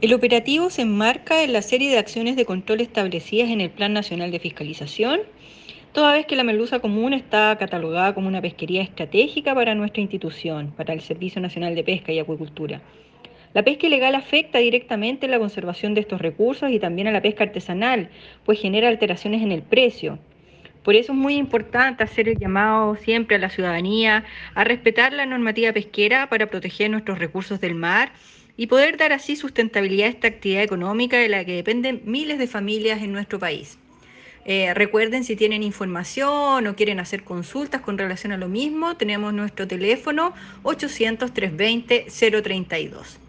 El operativo se enmarca en la serie de acciones de control establecidas en el Plan Nacional de Fiscalización, toda vez que la merluza común está catalogada como una pesquería estratégica para nuestra institución, para el Servicio Nacional de Pesca y Acuicultura. La pesca ilegal afecta directamente la conservación de estos recursos y también a la pesca artesanal, pues genera alteraciones en el precio. Por eso es muy importante hacer el llamado siempre a la ciudadanía a respetar la normativa pesquera para proteger nuestros recursos del mar y poder dar así sustentabilidad a esta actividad económica de la que dependen miles de familias en nuestro país. Eh, recuerden si tienen información o quieren hacer consultas con relación a lo mismo, tenemos nuestro teléfono 800-320-032.